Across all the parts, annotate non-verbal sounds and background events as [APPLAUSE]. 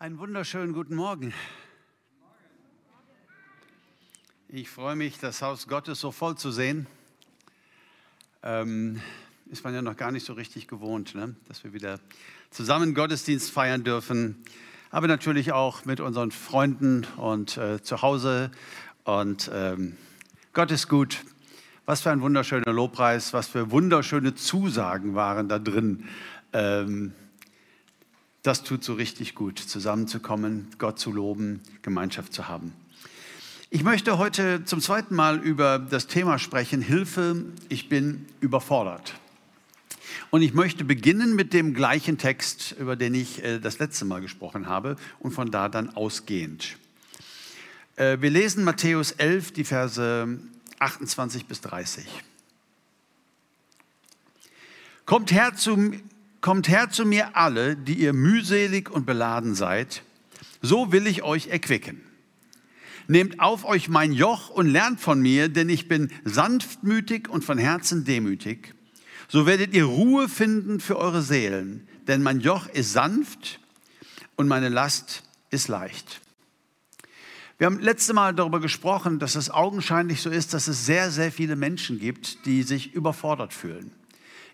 Einen wunderschönen guten Morgen. Ich freue mich, das Haus Gottes so voll zu sehen. Ähm, ist man ja noch gar nicht so richtig gewohnt, ne? dass wir wieder zusammen Gottesdienst feiern dürfen. Aber natürlich auch mit unseren Freunden und äh, zu Hause. Und ähm, Gott ist gut. Was für ein wunderschöner Lobpreis, was für wunderschöne Zusagen waren da drin. Ähm, das tut so richtig gut, zusammenzukommen, Gott zu loben, Gemeinschaft zu haben. Ich möchte heute zum zweiten Mal über das Thema sprechen, Hilfe, ich bin überfordert. Und ich möchte beginnen mit dem gleichen Text, über den ich äh, das letzte Mal gesprochen habe und von da dann ausgehend. Äh, wir lesen Matthäus 11, die Verse 28 bis 30. Kommt her zu Kommt her zu mir alle, die ihr mühselig und beladen seid, so will ich euch erquicken. Nehmt auf euch mein Joch und lernt von mir, denn ich bin sanftmütig und von Herzen demütig. So werdet ihr Ruhe finden für eure Seelen, denn mein Joch ist sanft und meine Last ist leicht. Wir haben letzte Mal darüber gesprochen, dass es augenscheinlich so ist, dass es sehr, sehr viele Menschen gibt, die sich überfordert fühlen.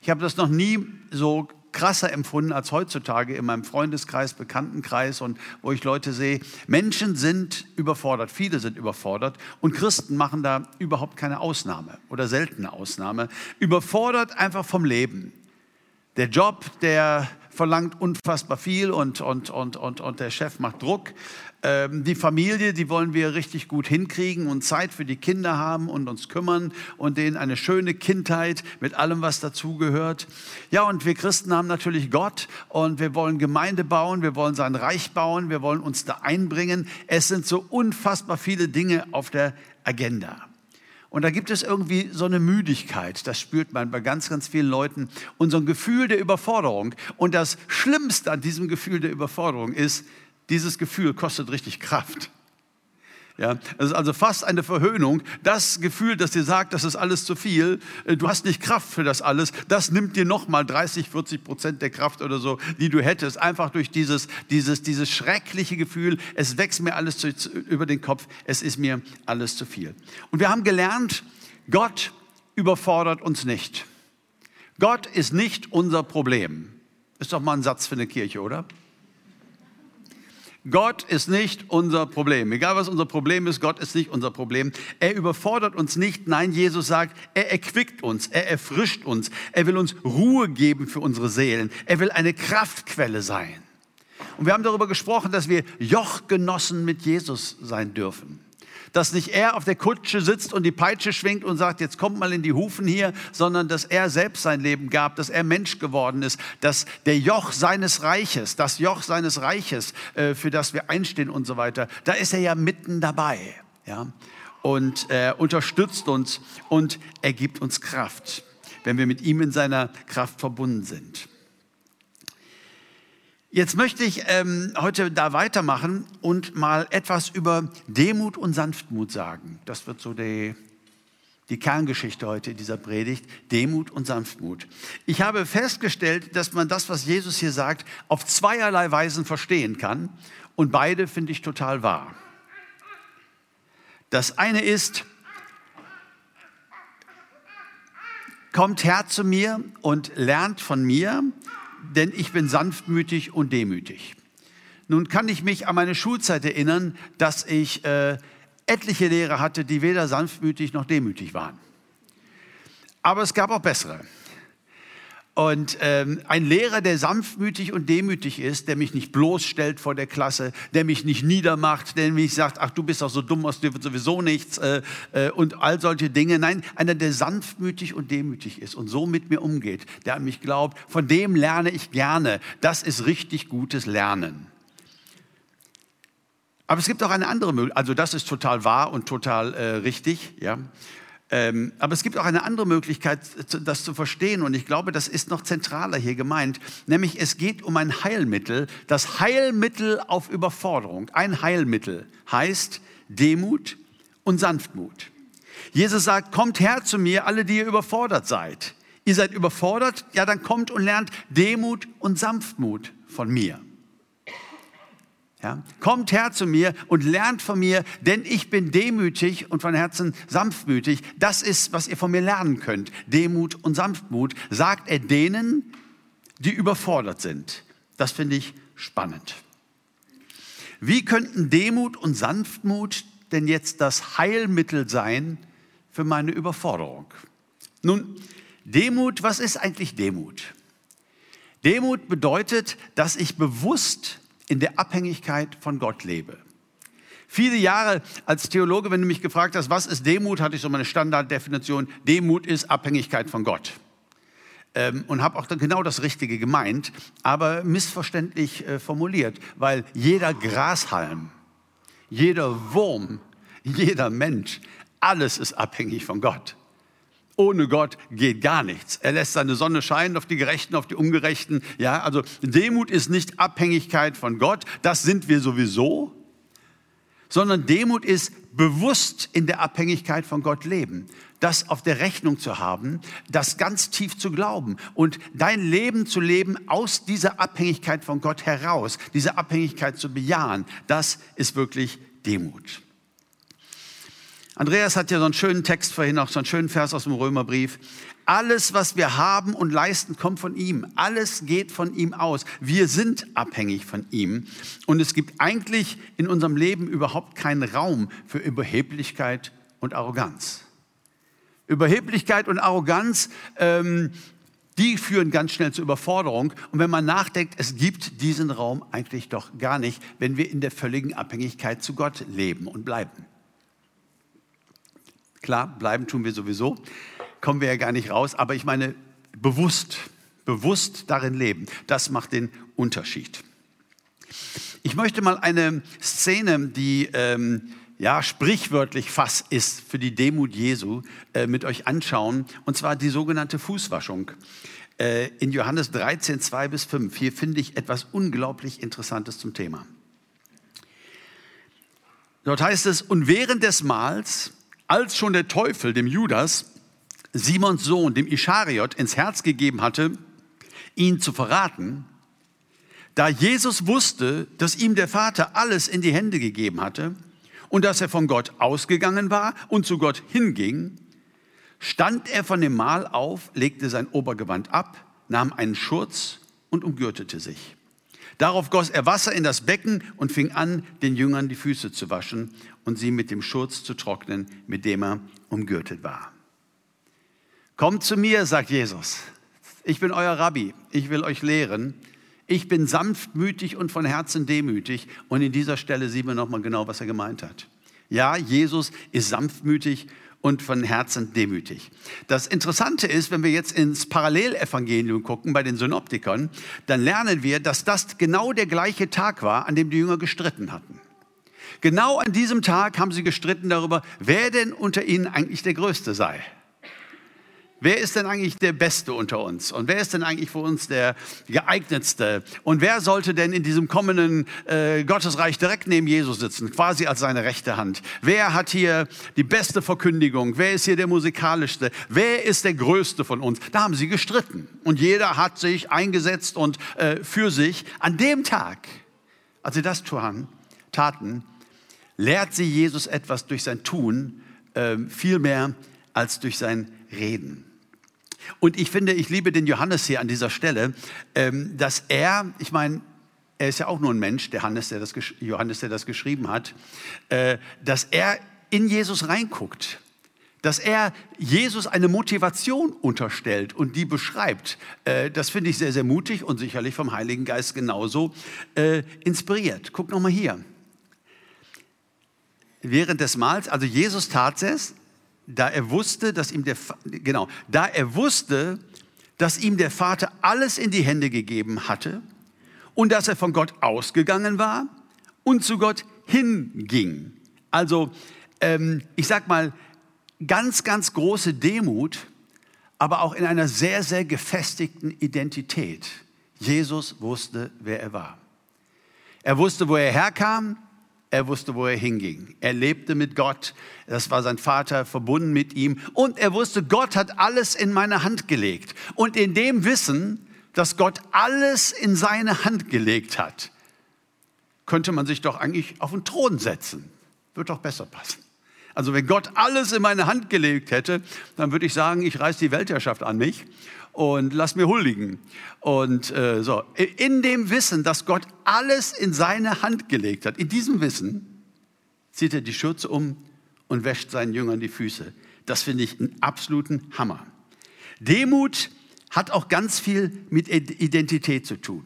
Ich habe das noch nie so krasser empfunden als heutzutage in meinem Freundeskreis, Bekanntenkreis und wo ich Leute sehe. Menschen sind überfordert, viele sind überfordert und Christen machen da überhaupt keine Ausnahme oder seltene Ausnahme. Überfordert einfach vom Leben. Der Job, der verlangt unfassbar viel und, und, und, und, und der Chef macht Druck. Ähm, die Familie, die wollen wir richtig gut hinkriegen und Zeit für die Kinder haben und uns kümmern und denen eine schöne Kindheit mit allem, was dazugehört. Ja, und wir Christen haben natürlich Gott und wir wollen Gemeinde bauen, wir wollen sein Reich bauen, wir wollen uns da einbringen. Es sind so unfassbar viele Dinge auf der Agenda. Und da gibt es irgendwie so eine Müdigkeit, das spürt man bei ganz, ganz vielen Leuten, und so ein Gefühl der Überforderung. Und das Schlimmste an diesem Gefühl der Überforderung ist, dieses Gefühl kostet richtig Kraft. Ja, es ist also fast eine Verhöhnung. Das Gefühl, das dir sagt, das ist alles zu viel, äh, du hast nicht Kraft für das alles, das nimmt dir nochmal 30, 40 Prozent der Kraft oder so, die du hättest, einfach durch dieses, dieses, dieses schreckliche Gefühl, es wächst mir alles zu, über den Kopf, es ist mir alles zu viel. Und wir haben gelernt, Gott überfordert uns nicht. Gott ist nicht unser Problem. Ist doch mal ein Satz für eine Kirche, oder? Gott ist nicht unser Problem. Egal was unser Problem ist, Gott ist nicht unser Problem. Er überfordert uns nicht. Nein, Jesus sagt, er erquickt uns, er erfrischt uns, er will uns Ruhe geben für unsere Seelen. Er will eine Kraftquelle sein. Und wir haben darüber gesprochen, dass wir Jochgenossen mit Jesus sein dürfen dass nicht er auf der Kutsche sitzt und die Peitsche schwingt und sagt, jetzt kommt mal in die Hufen hier, sondern dass er selbst sein Leben gab, dass er Mensch geworden ist, dass der Joch seines Reiches, das Joch seines Reiches, äh, für das wir einstehen und so weiter, da ist er ja mitten dabei. Ja? Und er unterstützt uns und er gibt uns Kraft, wenn wir mit ihm in seiner Kraft verbunden sind. Jetzt möchte ich ähm, heute da weitermachen und mal etwas über Demut und Sanftmut sagen. Das wird so die, die Kerngeschichte heute in dieser Predigt. Demut und Sanftmut. Ich habe festgestellt, dass man das, was Jesus hier sagt, auf zweierlei Weisen verstehen kann. Und beide finde ich total wahr. Das eine ist, kommt her zu mir und lernt von mir, denn ich bin sanftmütig und demütig. Nun kann ich mich an meine Schulzeit erinnern, dass ich äh, etliche Lehrer hatte, die weder sanftmütig noch demütig waren. Aber es gab auch bessere. Und ähm, ein Lehrer, der sanftmütig und demütig ist, der mich nicht bloßstellt vor der Klasse, der mich nicht niedermacht, der mich sagt, ach du bist doch so dumm, aus dir wird sowieso nichts äh, äh, und all solche Dinge. Nein, einer, der sanftmütig und demütig ist und so mit mir umgeht, der an mich glaubt, von dem lerne ich gerne. Das ist richtig gutes Lernen. Aber es gibt auch eine andere Möglichkeit, also das ist total wahr und total äh, richtig, ja. Ähm, aber es gibt auch eine andere Möglichkeit, das zu verstehen. Und ich glaube, das ist noch zentraler hier gemeint. Nämlich es geht um ein Heilmittel. Das Heilmittel auf Überforderung. Ein Heilmittel heißt Demut und Sanftmut. Jesus sagt, kommt her zu mir, alle, die ihr überfordert seid. Ihr seid überfordert? Ja, dann kommt und lernt Demut und Sanftmut von mir. Ja? Kommt her zu mir und lernt von mir, denn ich bin demütig und von Herzen sanftmütig. Das ist, was ihr von mir lernen könnt. Demut und Sanftmut, sagt er denen, die überfordert sind. Das finde ich spannend. Wie könnten Demut und Sanftmut denn jetzt das Heilmittel sein für meine Überforderung? Nun, Demut, was ist eigentlich Demut? Demut bedeutet, dass ich bewusst in der Abhängigkeit von Gott lebe. Viele Jahre als Theologe, wenn du mich gefragt hast, was ist Demut, hatte ich so meine Standarddefinition, Demut ist Abhängigkeit von Gott. Ähm, und habe auch genau das Richtige gemeint, aber missverständlich äh, formuliert, weil jeder Grashalm, jeder Wurm, jeder Mensch, alles ist abhängig von Gott. Ohne Gott geht gar nichts. Er lässt seine Sonne scheinen auf die Gerechten, auf die Ungerechten. Ja, also Demut ist nicht Abhängigkeit von Gott. Das sind wir sowieso. Sondern Demut ist bewusst in der Abhängigkeit von Gott leben. Das auf der Rechnung zu haben, das ganz tief zu glauben und dein Leben zu leben aus dieser Abhängigkeit von Gott heraus, diese Abhängigkeit zu bejahen. Das ist wirklich Demut. Andreas hat ja so einen schönen Text vorhin, auch so einen schönen Vers aus dem Römerbrief. Alles, was wir haben und leisten, kommt von ihm. Alles geht von ihm aus. Wir sind abhängig von ihm. Und es gibt eigentlich in unserem Leben überhaupt keinen Raum für Überheblichkeit und Arroganz. Überheblichkeit und Arroganz, ähm, die führen ganz schnell zur Überforderung. Und wenn man nachdenkt, es gibt diesen Raum eigentlich doch gar nicht, wenn wir in der völligen Abhängigkeit zu Gott leben und bleiben. Klar, bleiben tun wir sowieso, kommen wir ja gar nicht raus, aber ich meine, bewusst, bewusst darin leben, das macht den Unterschied. Ich möchte mal eine Szene, die ähm, ja sprichwörtlich Fass ist für die Demut Jesu, äh, mit euch anschauen, und zwar die sogenannte Fußwaschung. Äh, in Johannes 13, 2 bis 5. Hier finde ich etwas unglaublich Interessantes zum Thema. Dort heißt es, und während des Mahls als schon der Teufel dem Judas, Simons Sohn, dem Ischariot, ins Herz gegeben hatte, ihn zu verraten, da Jesus wusste, dass ihm der Vater alles in die Hände gegeben hatte und dass er von Gott ausgegangen war und zu Gott hinging, stand er von dem Mahl auf, legte sein Obergewand ab, nahm einen Schurz und umgürtete sich. Darauf goss er Wasser in das Becken und fing an, den Jüngern die Füße zu waschen und sie mit dem Schurz zu trocknen, mit dem er umgürtet war. Kommt zu mir, sagt Jesus. Ich bin euer Rabbi. Ich will euch lehren. Ich bin sanftmütig und von Herzen demütig. Und in dieser Stelle sehen wir nochmal genau, was er gemeint hat. Ja, Jesus ist sanftmütig und von Herzen demütig. Das Interessante ist, wenn wir jetzt ins Parallelevangelium gucken bei den Synoptikern, dann lernen wir, dass das genau der gleiche Tag war, an dem die Jünger gestritten hatten. Genau an diesem Tag haben sie gestritten darüber, wer denn unter ihnen eigentlich der Größte sei. Wer ist denn eigentlich der Beste unter uns? Und wer ist denn eigentlich für uns der geeignetste? Und wer sollte denn in diesem kommenden äh, Gottesreich direkt neben Jesus sitzen, quasi als seine rechte Hand? Wer hat hier die beste Verkündigung? Wer ist hier der musikalischste? Wer ist der größte von uns? Da haben sie gestritten. Und jeder hat sich eingesetzt und äh, für sich. An dem Tag, als sie das tun, taten, lehrt sie Jesus etwas durch sein Tun, äh, viel mehr als durch sein Reden. Und ich finde, ich liebe den Johannes hier an dieser Stelle, ähm, dass er, ich meine, er ist ja auch nur ein Mensch, der Johannes, der das, Johannes, der das geschrieben hat, äh, dass er in Jesus reinguckt, dass er Jesus eine Motivation unterstellt und die beschreibt. Äh, das finde ich sehr, sehr mutig und sicherlich vom Heiligen Geist genauso äh, inspiriert. Guck noch mal hier. Während des Mahls, also Jesus tat es, da er wusste, dass ihm der, genau, da er wusste, dass ihm der Vater alles in die Hände gegeben hatte und dass er von Gott ausgegangen war und zu Gott hinging. Also, ähm, ich sag mal, ganz, ganz große Demut, aber auch in einer sehr, sehr gefestigten Identität. Jesus wusste, wer er war. Er wusste, wo er herkam. Er wusste, wo er hinging. Er lebte mit Gott. Das war sein Vater, verbunden mit ihm. Und er wusste, Gott hat alles in meine Hand gelegt. Und in dem Wissen, dass Gott alles in seine Hand gelegt hat, könnte man sich doch eigentlich auf den Thron setzen. Wird doch besser passen. Also wenn Gott alles in meine Hand gelegt hätte, dann würde ich sagen, ich reiß die Weltherrschaft an mich und lass mir huldigen. Und äh, so, in dem Wissen, dass Gott alles in seine Hand gelegt hat, in diesem Wissen zieht er die Schürze um und wäscht seinen Jüngern die Füße. Das finde ich einen absoluten Hammer. Demut hat auch ganz viel mit Identität zu tun.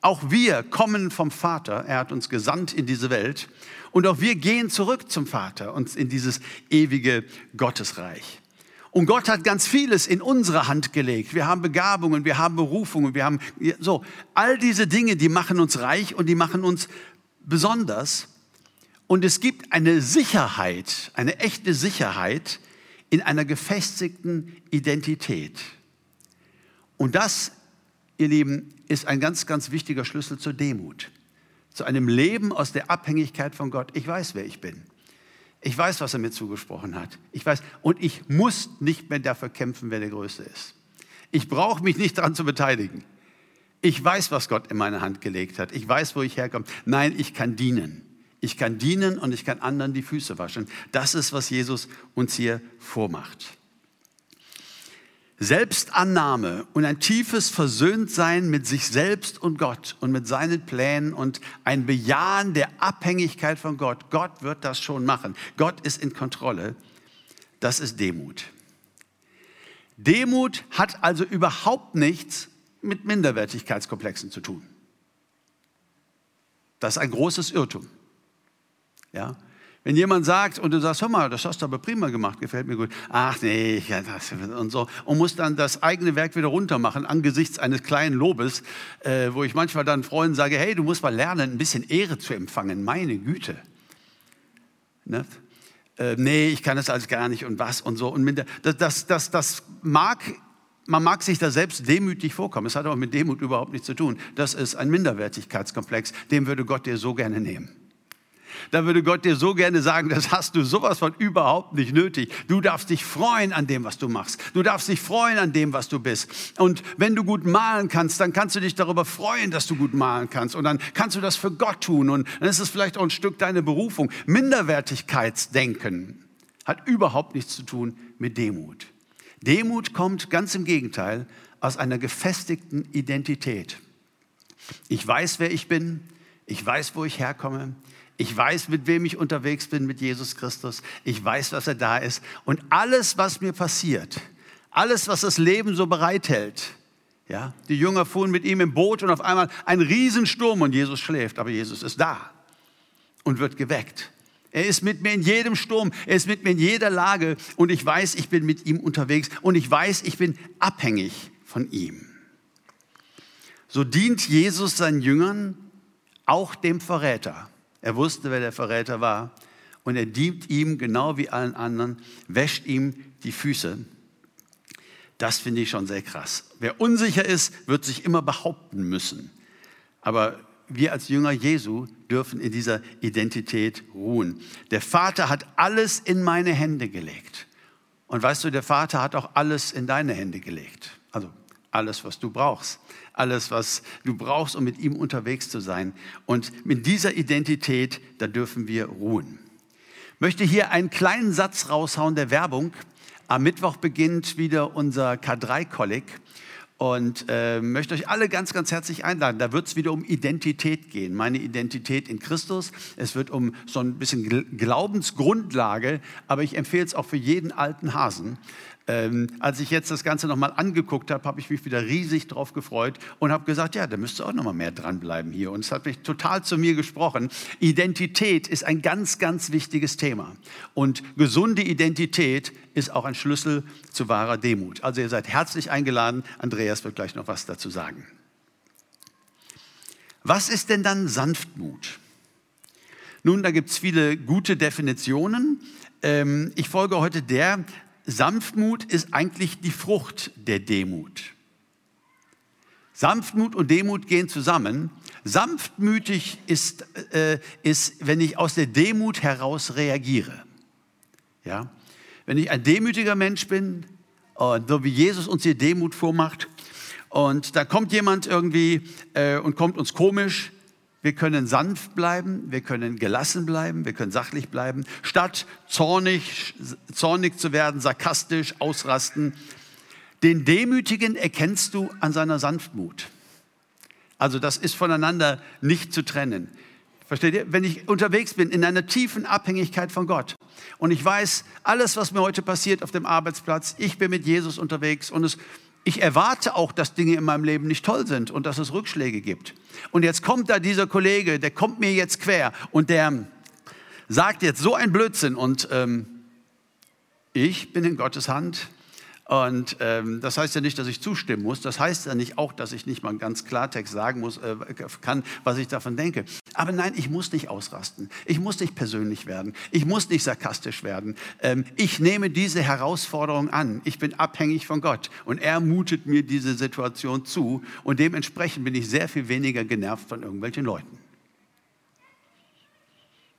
Auch wir kommen vom Vater, er hat uns gesandt in diese Welt und auch wir gehen zurück zum Vater, uns in dieses ewige Gottesreich. Und Gott hat ganz vieles in unsere Hand gelegt. Wir haben Begabungen, wir haben Berufungen, wir haben so all diese Dinge, die machen uns reich und die machen uns besonders. Und es gibt eine Sicherheit, eine echte Sicherheit in einer gefestigten Identität. Und das, ihr Lieben, ist ein ganz, ganz wichtiger Schlüssel zur Demut zu einem Leben aus der Abhängigkeit von Gott. Ich weiß, wer ich bin. Ich weiß, was er mir zugesprochen hat. Ich weiß, und ich muss nicht mehr dafür kämpfen, wer der Größte ist. Ich brauche mich nicht daran zu beteiligen. Ich weiß, was Gott in meine Hand gelegt hat. Ich weiß, wo ich herkomme. Nein, ich kann dienen. Ich kann dienen und ich kann anderen die Füße waschen. Das ist, was Jesus uns hier vormacht. Selbstannahme und ein tiefes Versöhntsein mit sich selbst und Gott und mit seinen Plänen und ein Bejahen der Abhängigkeit von Gott. Gott wird das schon machen. Gott ist in Kontrolle. Das ist Demut. Demut hat also überhaupt nichts mit Minderwertigkeitskomplexen zu tun. Das ist ein großes Irrtum. Ja? Wenn jemand sagt und du sagst, hör mal, das hast du aber prima gemacht, gefällt mir gut. Ach nee, ja, das und so. Und muss dann das eigene Werk wieder runtermachen angesichts eines kleinen Lobes, äh, wo ich manchmal dann Freunden sage, hey, du musst mal lernen, ein bisschen Ehre zu empfangen. Meine Güte. Ne? Äh, nee, ich kann das alles gar nicht und was und so. Und das, das, das, das mag man mag sich da selbst demütig vorkommen. Es hat aber mit Demut überhaupt nichts zu tun. Das ist ein Minderwertigkeitskomplex. Den würde Gott dir so gerne nehmen. Da würde Gott dir so gerne sagen, das hast du sowas von überhaupt nicht nötig. Du darfst dich freuen an dem, was du machst. Du darfst dich freuen an dem, was du bist. Und wenn du gut malen kannst, dann kannst du dich darüber freuen, dass du gut malen kannst. Und dann kannst du das für Gott tun. Und dann ist es vielleicht auch ein Stück deine Berufung. Minderwertigkeitsdenken hat überhaupt nichts zu tun mit Demut. Demut kommt ganz im Gegenteil aus einer gefestigten Identität. Ich weiß, wer ich bin. Ich weiß, wo ich herkomme. Ich weiß, mit wem ich unterwegs bin, mit Jesus Christus. Ich weiß, dass er da ist. Und alles, was mir passiert, alles, was das Leben so bereithält, ja, die Jünger fuhren mit ihm im Boot und auf einmal ein Riesensturm und Jesus schläft, aber Jesus ist da und wird geweckt. Er ist mit mir in jedem Sturm, er ist mit mir in jeder Lage und ich weiß, ich bin mit ihm unterwegs und ich weiß, ich bin abhängig von ihm. So dient Jesus seinen Jüngern, auch dem Verräter. Er wusste, wer der Verräter war. Und er dient ihm genau wie allen anderen, wäscht ihm die Füße. Das finde ich schon sehr krass. Wer unsicher ist, wird sich immer behaupten müssen. Aber wir als Jünger Jesu dürfen in dieser Identität ruhen. Der Vater hat alles in meine Hände gelegt. Und weißt du, der Vater hat auch alles in deine Hände gelegt. Also alles, was du brauchst alles, was du brauchst, um mit ihm unterwegs zu sein. Und mit dieser Identität, da dürfen wir ruhen. Ich möchte hier einen kleinen Satz raushauen der Werbung. Am Mittwoch beginnt wieder unser K3-Kolleg und äh, möchte euch alle ganz, ganz herzlich einladen. Da wird es wieder um Identität gehen, meine Identität in Christus. Es wird um so ein bisschen Glaubensgrundlage, aber ich empfehle es auch für jeden alten Hasen. Ähm, als ich jetzt das Ganze nochmal angeguckt habe, habe ich mich wieder riesig drauf gefreut und habe gesagt, ja, da müsste auch nochmal mehr dranbleiben hier. Und es hat mich total zu mir gesprochen. Identität ist ein ganz, ganz wichtiges Thema. Und gesunde Identität ist auch ein Schlüssel zu wahrer Demut. Also ihr seid herzlich eingeladen. Andreas wird gleich noch was dazu sagen. Was ist denn dann Sanftmut? Nun, da gibt es viele gute Definitionen. Ähm, ich folge heute der, Sanftmut ist eigentlich die Frucht der Demut. Sanftmut und Demut gehen zusammen. Sanftmütig ist, äh, ist, wenn ich aus der Demut heraus reagiere. Ja? Wenn ich ein demütiger Mensch bin, und so wie Jesus uns hier Demut vormacht, und da kommt jemand irgendwie äh, und kommt uns komisch, Wir können sanft bleiben, wir können gelassen bleiben, wir können sachlich bleiben, statt zornig, zornig zu werden, sarkastisch, ausrasten. Den Demütigen erkennst du an seiner Sanftmut. Also das ist voneinander nicht zu trennen. Versteht ihr? Wenn ich unterwegs bin in einer tiefen Abhängigkeit von Gott und ich weiß, alles, was mir heute passiert auf dem Arbeitsplatz, ich bin mit Jesus unterwegs und es ich erwarte auch, dass Dinge in meinem Leben nicht toll sind und dass es Rückschläge gibt. Und jetzt kommt da dieser Kollege, der kommt mir jetzt quer und der sagt jetzt so ein Blödsinn und ähm, ich bin in Gottes Hand und ähm, das heißt ja nicht, dass ich zustimmen muss. Das heißt ja nicht auch, dass ich nicht mal ganz Klartext sagen muss, äh, kann, was ich davon denke. Aber nein, ich muss nicht ausrasten. Ich muss nicht persönlich werden. Ich muss nicht sarkastisch werden. Ähm, ich nehme diese Herausforderung an. Ich bin abhängig von Gott und er mutet mir diese Situation zu und dementsprechend bin ich sehr viel weniger genervt von irgendwelchen Leuten.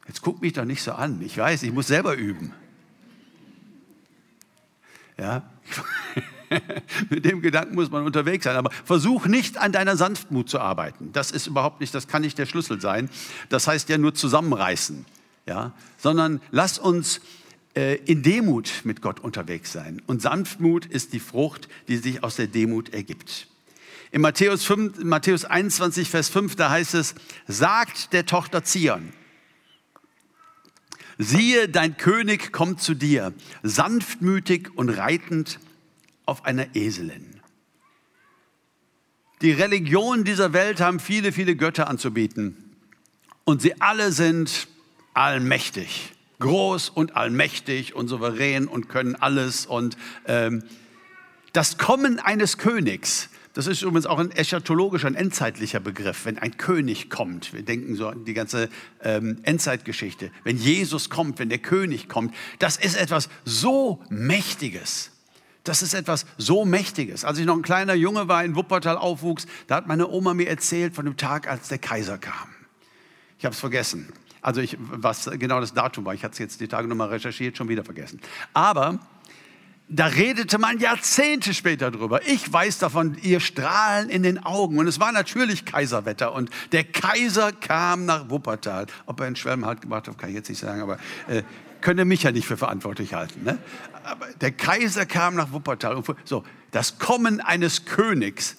Jetzt guck mich doch nicht so an. Ich weiß, ich muss selber üben. Ja? [LAUGHS] Mit dem Gedanken muss man unterwegs sein. Aber versuch nicht an deiner Sanftmut zu arbeiten. Das ist überhaupt nicht, das kann nicht der Schlüssel sein. Das heißt ja nur zusammenreißen. Ja? Sondern lass uns äh, in Demut mit Gott unterwegs sein. Und Sanftmut ist die Frucht, die sich aus der Demut ergibt. In Matthäus, 5, Matthäus 21, Vers 5, da heißt es, sagt der Tochter Zion, Siehe, dein König kommt zu dir, sanftmütig und reitend auf einer Eselin. Die Religionen dieser Welt haben viele, viele Götter anzubieten. Und sie alle sind allmächtig, groß und allmächtig und souverän und können alles. Und ähm, das Kommen eines Königs das ist übrigens auch ein eschatologischer, ein endzeitlicher Begriff, wenn ein König kommt. Wir denken so an die ganze ähm, Endzeitgeschichte. Wenn Jesus kommt, wenn der König kommt, das ist etwas so Mächtiges. Das ist etwas so Mächtiges. Als ich noch ein kleiner Junge war, in Wuppertal aufwuchs, da hat meine Oma mir erzählt von dem Tag, als der Kaiser kam. Ich habe es vergessen. Also ich, was genau das Datum war, ich hatte es jetzt die Tage nochmal recherchiert, schon wieder vergessen. Aber da redete man Jahrzehnte später drüber. Ich weiß davon, ihr Strahlen in den Augen. Und es war natürlich Kaiserwetter. Und der Kaiser kam nach Wuppertal. Ob er in Schwelm halt gemacht hat, kann ich jetzt nicht sagen, aber äh, könne mich ja nicht für verantwortlich halten. Ne? Aber der Kaiser kam nach Wuppertal. Und so, das Kommen eines Königs.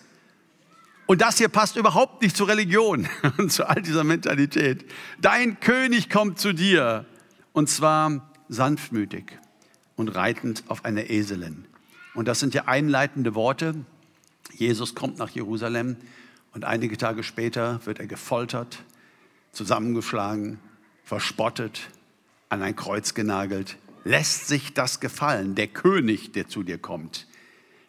Und das hier passt überhaupt nicht zur Religion [LAUGHS] und zu all dieser Mentalität. Dein König kommt zu dir. Und zwar sanftmütig und reitend auf einer Eselin. Und das sind ja einleitende Worte. Jesus kommt nach Jerusalem und einige Tage später wird er gefoltert, zusammengeschlagen, verspottet, an ein Kreuz genagelt. Lässt sich das gefallen, der König, der zu dir kommt.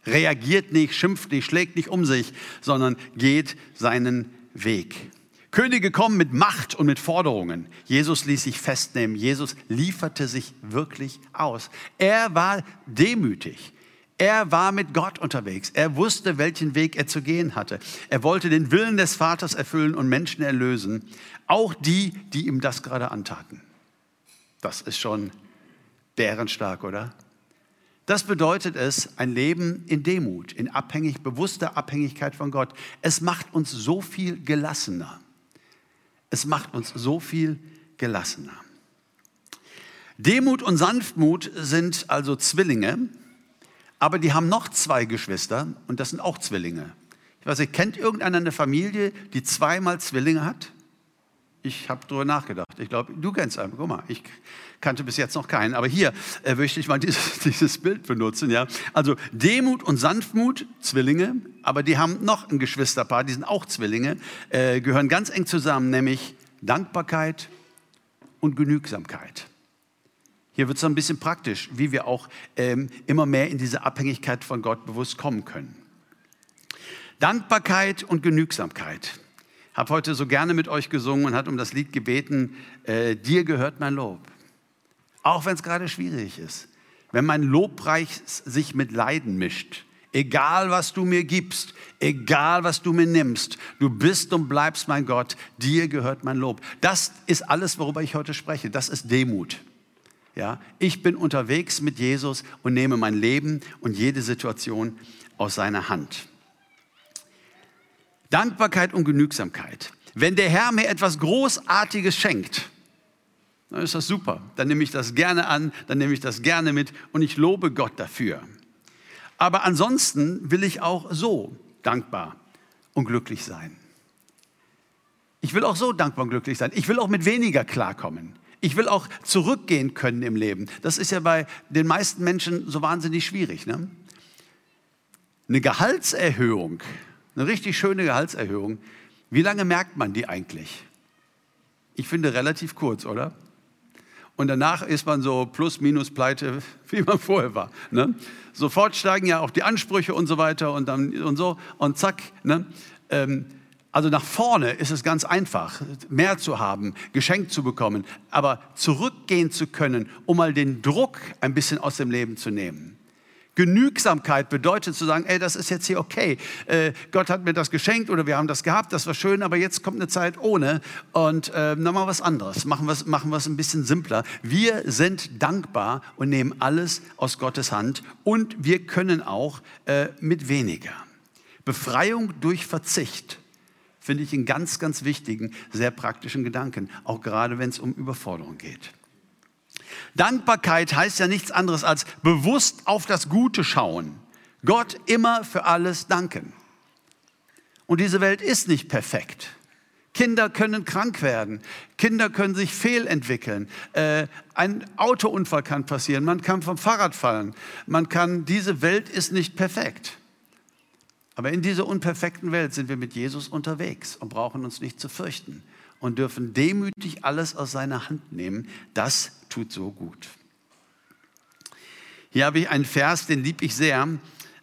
Reagiert nicht, schimpft nicht, schlägt nicht um sich, sondern geht seinen Weg. Könige kommen mit Macht und mit Forderungen. Jesus ließ sich festnehmen. Jesus lieferte sich wirklich aus. Er war demütig. Er war mit Gott unterwegs. Er wusste, welchen Weg er zu gehen hatte. Er wollte den Willen des Vaters erfüllen und Menschen erlösen. Auch die, die ihm das gerade antaten. Das ist schon bärenstark, oder? Das bedeutet es, ein Leben in Demut, in abhängig, bewusster Abhängigkeit von Gott. Es macht uns so viel gelassener. Es macht uns so viel gelassener. Demut und Sanftmut sind also Zwillinge, aber die haben noch zwei Geschwister und das sind auch Zwillinge. Ich weiß nicht, kennt irgendeiner eine Familie, die zweimal Zwillinge hat? Ich habe darüber nachgedacht. Ich glaube, du kennst einen. Guck mal, ich kannte bis jetzt noch keinen. Aber hier äh, möchte ich mal [LAUGHS] dieses, dieses Bild benutzen. Ja? Also Demut und Sanftmut, Zwillinge, aber die haben noch ein Geschwisterpaar, die sind auch Zwillinge, äh, gehören ganz eng zusammen, nämlich Dankbarkeit und Genügsamkeit. Hier wird es ein bisschen praktisch, wie wir auch ähm, immer mehr in diese Abhängigkeit von Gott bewusst kommen können. Dankbarkeit und Genügsamkeit habe heute so gerne mit euch gesungen und hat um das Lied gebeten, äh, dir gehört mein Lob. Auch wenn es gerade schwierig ist. Wenn mein Lobpreis sich mit Leiden mischt, egal was du mir gibst, egal was du mir nimmst, du bist und bleibst mein Gott, dir gehört mein Lob. Das ist alles, worüber ich heute spreche. Das ist Demut. Ja, ich bin unterwegs mit Jesus und nehme mein Leben und jede Situation aus seiner Hand. Dankbarkeit und Genügsamkeit. Wenn der Herr mir etwas Großartiges schenkt, dann ist das super. Dann nehme ich das gerne an, dann nehme ich das gerne mit und ich lobe Gott dafür. Aber ansonsten will ich auch so dankbar und glücklich sein. Ich will auch so dankbar und glücklich sein. Ich will auch mit weniger klarkommen. Ich will auch zurückgehen können im Leben. Das ist ja bei den meisten Menschen so wahnsinnig schwierig. Ne? Eine Gehaltserhöhung, eine richtig schöne Gehaltserhöhung, wie lange merkt man die eigentlich? Ich finde relativ kurz, oder? Und danach ist man so plus, minus, pleite, [LAUGHS] wie man vorher war. Ne? Sofort steigen ja auch die Ansprüche und so weiter und dann und so und zack. Ne? Ähm, also nach vorne ist es ganz einfach, mehr zu haben, geschenkt zu bekommen, aber zurückgehen zu können, um mal den Druck ein bisschen aus dem Leben zu nehmen. Genügsamkeit bedeutet zu sagen, ey, das ist jetzt hier okay. Äh, Gott hat mir das geschenkt oder wir haben das gehabt, das war schön, aber jetzt kommt eine Zeit ohne und äh, wir was anderes, machen wir es machen ein bisschen simpler. Wir sind dankbar und nehmen alles aus Gottes Hand und wir können auch äh, mit weniger. Befreiung durch Verzicht finde ich einen ganz, ganz wichtigen, sehr praktischen Gedanken, auch gerade wenn es um Überforderung geht. Dankbarkeit heißt ja nichts anderes als bewusst auf das Gute schauen. Gott immer für alles danken. Und diese Welt ist nicht perfekt. Kinder können krank werden, Kinder können sich fehlentwickeln, äh, ein Autounfall kann passieren, man kann vom Fahrrad fallen, man kann, diese Welt ist nicht perfekt. Aber in dieser unperfekten Welt sind wir mit Jesus unterwegs und brauchen uns nicht zu fürchten und dürfen demütig alles aus seiner Hand nehmen. Das tut so gut. Hier habe ich einen Vers, den liebe ich sehr.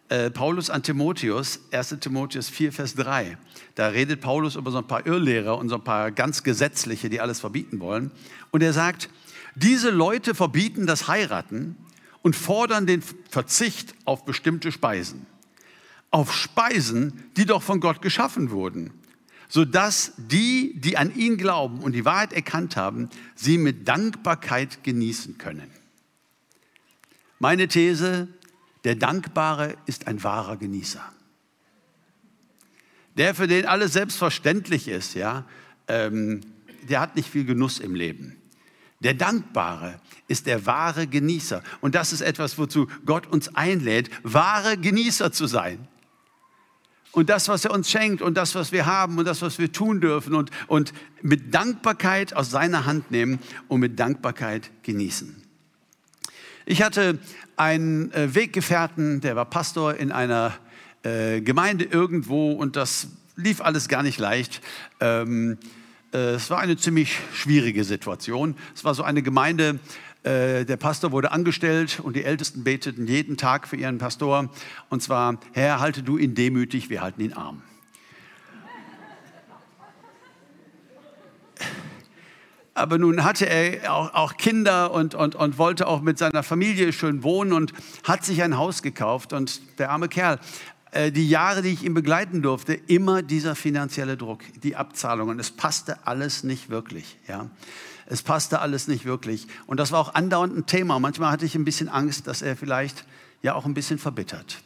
Äh, Paulus an Timotheus, 1 Timotheus 4, Vers 3. Da redet Paulus über so ein paar Irrlehrer und so ein paar ganz Gesetzliche, die alles verbieten wollen. Und er sagt, diese Leute verbieten das Heiraten und fordern den Verzicht auf bestimmte Speisen. Auf Speisen, die doch von Gott geschaffen wurden sodass die, die an ihn glauben und die Wahrheit erkannt haben, sie mit Dankbarkeit genießen können. Meine These, der Dankbare ist ein wahrer Genießer. Der, für den alles selbstverständlich ist, ja, ähm, der hat nicht viel Genuss im Leben. Der Dankbare ist der wahre Genießer. Und das ist etwas, wozu Gott uns einlädt, wahre Genießer zu sein und das, was er uns schenkt und das, was wir haben und das, was wir tun dürfen und, und mit Dankbarkeit aus seiner Hand nehmen und mit Dankbarkeit genießen. Ich hatte einen äh, Weggefährten, der war Pastor in einer äh, Gemeinde irgendwo und das lief alles gar nicht leicht. Ähm, äh, es war eine ziemlich schwierige Situation. Es war so eine Gemeinde, äh, der Pastor wurde angestellt und die Ältesten beteten jeden Tag für ihren Pastor. Und zwar, Herr, halte du ihn demütig, wir halten ihn arm. Aber nun hatte er auch, Kinder und, und, und wollte auch mit seiner Familie schön wohnen und hat sich ein Haus gekauft. Und der arme Kerl, äh, die Jahre, die ich ihn begleiten durfte, immer dieser finanzielle Druck, die Abzahlungen. Es passte alles nicht wirklich. Ja. Es passte alles nicht wirklich. Und das war auch andauernd ein Thema. Manchmal hatte ich ein bisschen Angst, dass er vielleicht ja auch ein bisschen verbittert.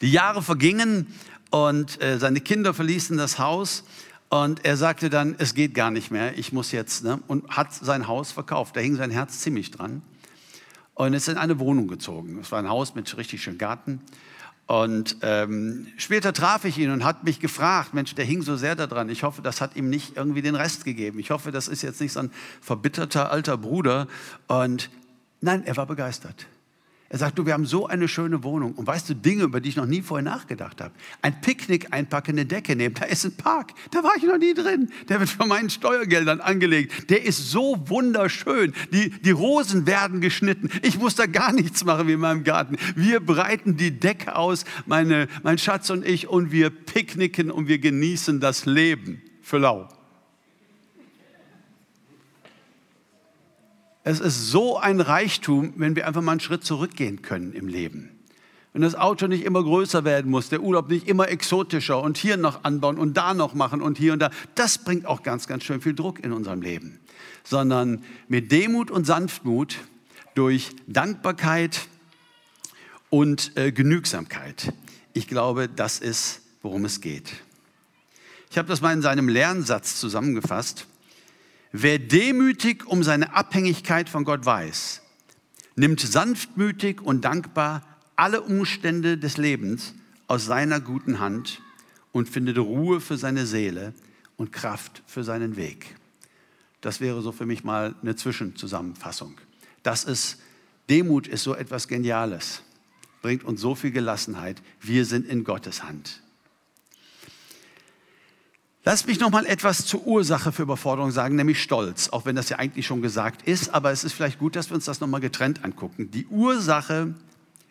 Die Jahre vergingen und äh, seine Kinder verließen das Haus und er sagte dann, es geht gar nicht mehr, ich muss jetzt, ne? und hat sein Haus verkauft. Da hing sein Herz ziemlich dran und ist in eine Wohnung gezogen. Es war ein Haus mit richtig schönem Garten und ähm, später traf ich ihn und hat mich gefragt, Mensch, der hing so sehr daran. Ich hoffe, das hat ihm nicht irgendwie den Rest gegeben. Ich hoffe, das ist jetzt nicht so ein verbitterter alter Bruder. Und nein, er war begeistert. Er sagt, du, wir haben so eine schöne Wohnung. Und weißt du, Dinge, über die ich noch nie vorher nachgedacht habe. Ein Picknick einpacken, eine Decke nehmen, da ist ein Park. Da war ich noch nie drin. Der wird von meinen Steuergeldern angelegt. Der ist so wunderschön. Die, die Rosen werden geschnitten. Ich muss da gar nichts machen wie in meinem Garten. Wir breiten die Decke aus, meine, mein Schatz und ich, und wir picknicken und wir genießen das Leben für lau. Es ist so ein Reichtum, wenn wir einfach mal einen Schritt zurückgehen können im Leben. Wenn das Auto nicht immer größer werden muss, der Urlaub nicht immer exotischer und hier noch anbauen und da noch machen und hier und da, das bringt auch ganz, ganz schön viel Druck in unserem Leben. Sondern mit Demut und Sanftmut, durch Dankbarkeit und äh, Genügsamkeit. Ich glaube, das ist, worum es geht. Ich habe das mal in seinem Lernsatz zusammengefasst. Wer demütig um seine Abhängigkeit von Gott weiß, nimmt sanftmütig und dankbar alle Umstände des Lebens aus seiner guten Hand und findet Ruhe für seine Seele und Kraft für seinen Weg. Das wäre so für mich mal eine Zwischenzusammenfassung. Das ist, Demut ist so etwas Geniales, bringt uns so viel Gelassenheit. Wir sind in Gottes Hand. Lass mich noch mal etwas zur Ursache für Überforderung sagen, nämlich Stolz, auch wenn das ja eigentlich schon gesagt ist, aber es ist vielleicht gut, dass wir uns das noch mal getrennt angucken. Die Ursache,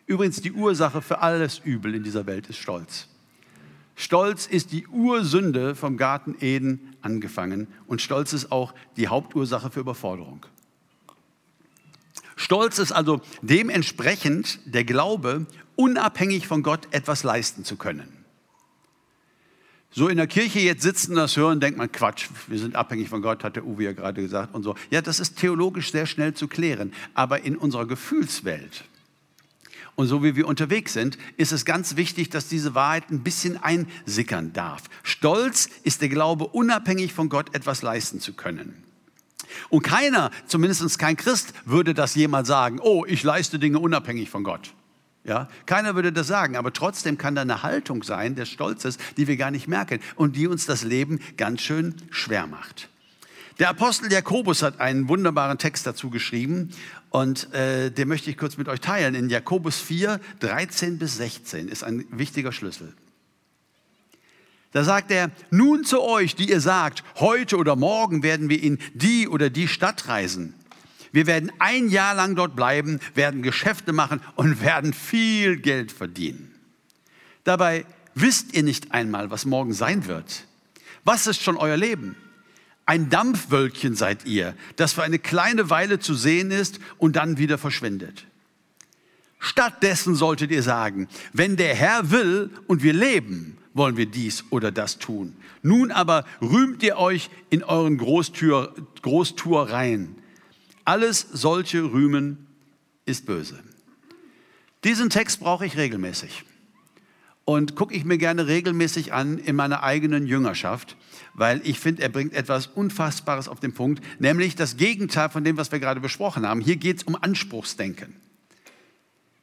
übrigens die Ursache für alles Übel in dieser Welt ist Stolz. Stolz ist die Ursünde vom Garten Eden angefangen und Stolz ist auch die Hauptursache für Überforderung. Stolz ist also dementsprechend der Glaube, unabhängig von Gott etwas leisten zu können. So in der Kirche jetzt sitzen, das hören, denkt man, Quatsch, wir sind abhängig von Gott, hat der Uwe ja gerade gesagt und so. Ja, das ist theologisch sehr schnell zu klären. Aber in unserer Gefühlswelt und so wie wir unterwegs sind, ist es ganz wichtig, dass diese Wahrheit ein bisschen einsickern darf. Stolz ist der Glaube, unabhängig von Gott etwas leisten zu können. Und keiner, zumindest kein Christ, würde das jemals sagen, oh, ich leiste Dinge unabhängig von Gott. Ja, keiner würde das sagen, aber trotzdem kann da eine Haltung sein des Stolzes, die wir gar nicht merken und die uns das Leben ganz schön schwer macht. Der Apostel Jakobus hat einen wunderbaren Text dazu geschrieben und äh, den möchte ich kurz mit euch teilen. In Jakobus 4, 13 bis 16 ist ein wichtiger Schlüssel. Da sagt er, nun zu euch, die ihr sagt, heute oder morgen werden wir in die oder die Stadt reisen wir werden ein Jahr lang dort bleiben, werden Geschäfte machen und werden viel Geld verdienen. Dabei wisst ihr nicht einmal, was morgen sein wird. Was ist schon euer Leben? Ein Dampfwölkchen seid ihr, das für eine kleine Weile zu sehen ist und dann wieder verschwindet. Stattdessen solltet ihr sagen, wenn der Herr will und wir leben, wollen wir dies oder das tun. Nun aber rühmt ihr euch in euren Großtür, Großtuereien. Alles solche Rühmen ist böse. Diesen Text brauche ich regelmäßig und gucke ich mir gerne regelmäßig an in meiner eigenen Jüngerschaft, weil ich finde, er bringt etwas Unfassbares auf den Punkt, nämlich das Gegenteil von dem, was wir gerade besprochen haben. Hier geht es um Anspruchsdenken.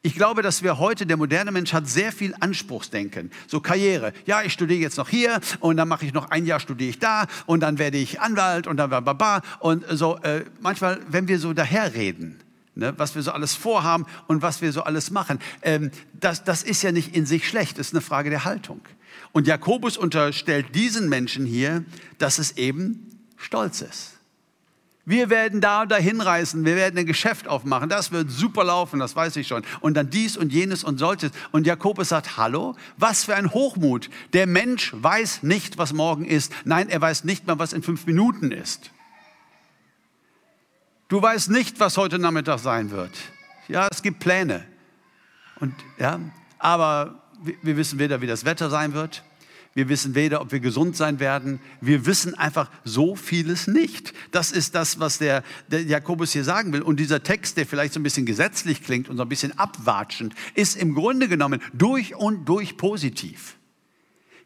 Ich glaube, dass wir heute, der moderne Mensch hat sehr viel Anspruchsdenken. So Karriere. Ja, ich studiere jetzt noch hier und dann mache ich noch ein Jahr studiere ich da und dann werde ich Anwalt und dann baba und so. Äh, manchmal, wenn wir so daherreden, ne, was wir so alles vorhaben und was wir so alles machen, ähm, das, das ist ja nicht in sich schlecht. Das ist eine Frage der Haltung. Und Jakobus unterstellt diesen Menschen hier, dass es eben Stolz ist. Wir werden da und dahin reisen, wir werden ein Geschäft aufmachen, das wird super laufen, das weiß ich schon. Und dann dies und jenes und solches. Und Jakobus sagt, hallo, was für ein Hochmut. Der Mensch weiß nicht, was morgen ist. Nein, er weiß nicht mal, was in fünf Minuten ist. Du weißt nicht, was heute Nachmittag sein wird. Ja, es gibt Pläne. Und, ja, aber wir wissen weder, wie das Wetter sein wird, wir wissen weder, ob wir gesund sein werden. Wir wissen einfach so vieles nicht. Das ist das, was der, der, Jakobus hier sagen will. Und dieser Text, der vielleicht so ein bisschen gesetzlich klingt und so ein bisschen abwatschend, ist im Grunde genommen durch und durch positiv.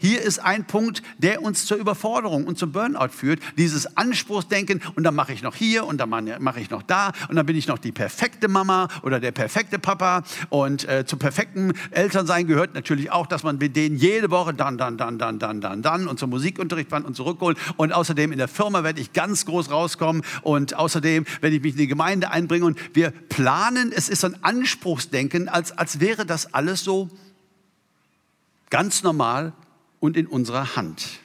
Hier ist ein Punkt, der uns zur Überforderung und zum Burnout führt. Dieses Anspruchsdenken und dann mache ich noch hier und dann mache ich noch da und dann bin ich noch die perfekte Mama oder der perfekte Papa. Und äh, zum perfekten Elternsein gehört natürlich auch, dass man mit denen jede Woche dann, dann, dann, dann, dann, dann, dann und zum Musikunterricht fahren und zurückholen. Und außerdem in der Firma werde ich ganz groß rauskommen und außerdem werde ich mich in die Gemeinde einbringen. Und wir planen, es ist so ein Anspruchsdenken, als, als wäre das alles so ganz normal und in unserer Hand.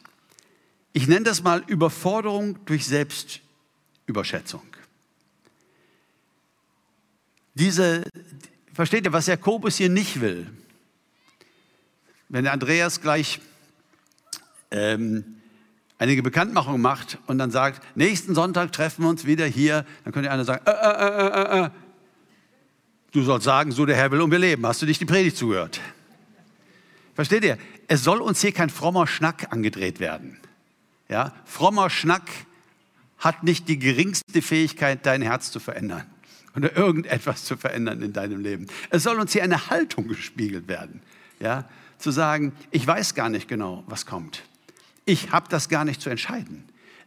Ich nenne das mal Überforderung durch Selbstüberschätzung. Diese, versteht ihr, was Jakobus hier nicht will? Wenn Andreas gleich ähm, einige Bekanntmachung macht und dann sagt, nächsten Sonntag treffen wir uns wieder hier, dann könnte einer sagen, äh, äh, äh, du sollst sagen, so der Herr will und wir leben. Hast du dich die Predigt zugehört? Versteht ihr? Es soll uns hier kein frommer Schnack angedreht werden. Ja? Frommer Schnack hat nicht die geringste Fähigkeit, dein Herz zu verändern oder irgendetwas zu verändern in deinem Leben. Es soll uns hier eine Haltung gespiegelt werden. Ja? Zu sagen, ich weiß gar nicht genau, was kommt. ich habe das gar nicht zu entscheiden.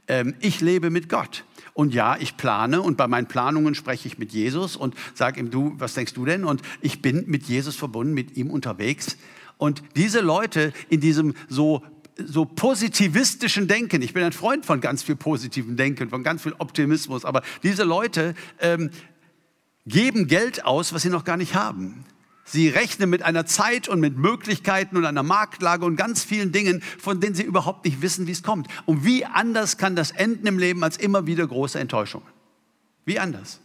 Ähm, ich lebe mit Gott. Und ja, ich plane und bei meinen Planungen spreche ich mit Jesus und sage ihm, du, was denkst du denn? Und ich bin mit Jesus verbunden, mit ihm unterwegs. Und diese Leute in diesem so so positivistischen Denken. Ich bin ein Freund von ganz viel positivem Denken, von ganz viel Optimismus. Aber diese Leute ähm, geben Geld aus, was sie noch gar nicht haben. Sie rechnen mit einer Zeit und mit Möglichkeiten und einer Marktlage und ganz vielen Dingen, von denen sie überhaupt nicht wissen, wie es kommt. Und wie anders kann das enden im Leben als immer wieder große Enttäuschungen? Wie anders?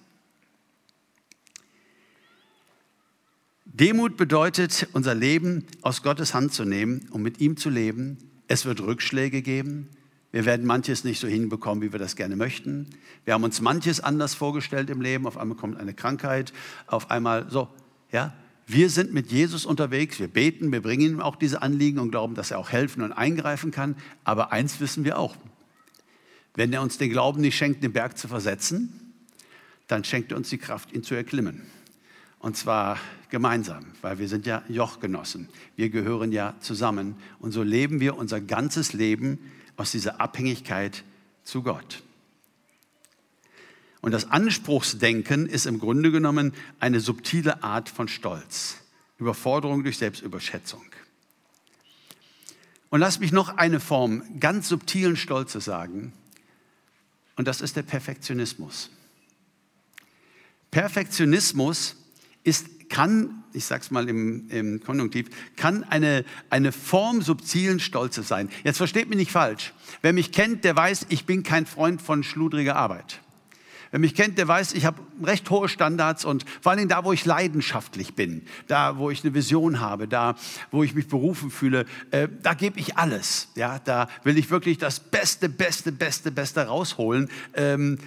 Demut bedeutet, unser Leben aus Gottes Hand zu nehmen und mit ihm zu leben. Es wird Rückschläge geben. Wir werden manches nicht so hinbekommen, wie wir das gerne möchten. Wir haben uns manches anders vorgestellt im Leben. Auf einmal kommt eine Krankheit, auf einmal so, ja. Wir sind mit Jesus unterwegs, wir beten, wir bringen ihm auch diese Anliegen und glauben, dass er auch helfen und eingreifen kann. Aber eins wissen wir auch, wenn er uns den Glauben nicht schenkt, den Berg zu versetzen, dann schenkt er uns die Kraft, ihn zu erklimmen. Und zwar gemeinsam, weil wir sind ja Jochgenossen. Wir gehören ja zusammen. Und so leben wir unser ganzes Leben aus dieser Abhängigkeit zu Gott. Und das Anspruchsdenken ist im Grunde genommen eine subtile Art von Stolz, Überforderung durch Selbstüberschätzung. Und lass mich noch eine Form ganz subtilen Stolzes sagen, und das ist der Perfektionismus. Perfektionismus ist, kann, ich sage es mal im, im Konjunktiv, kann eine, eine Form subtilen Stolzes sein. Jetzt versteht mich nicht falsch. Wer mich kennt, der weiß, ich bin kein Freund von schludriger Arbeit. Wer mich kennt, der weiß, ich habe recht hohe Standards und vor Dingen da, wo ich leidenschaftlich bin, da, wo ich eine Vision habe, da, wo ich mich berufen fühle, äh, da gebe ich alles. Ja, da will ich wirklich das Beste, Beste, Beste, Beste rausholen. Ähm,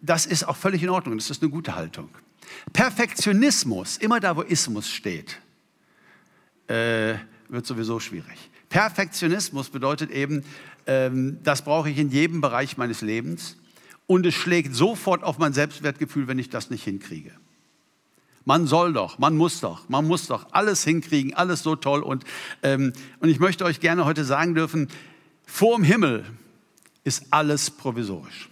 das ist auch völlig in Ordnung. Das ist eine gute Haltung. Perfektionismus, immer da, wo Ismus steht, äh, wird sowieso schwierig. Perfektionismus bedeutet eben, ähm, das brauche ich in jedem Bereich meines Lebens und es schlägt sofort auf mein Selbstwertgefühl, wenn ich das nicht hinkriege. Man soll doch, man muss doch, man muss doch alles hinkriegen, alles so toll. Und, ähm, und ich möchte euch gerne heute sagen dürfen, vor dem Himmel ist alles provisorisch.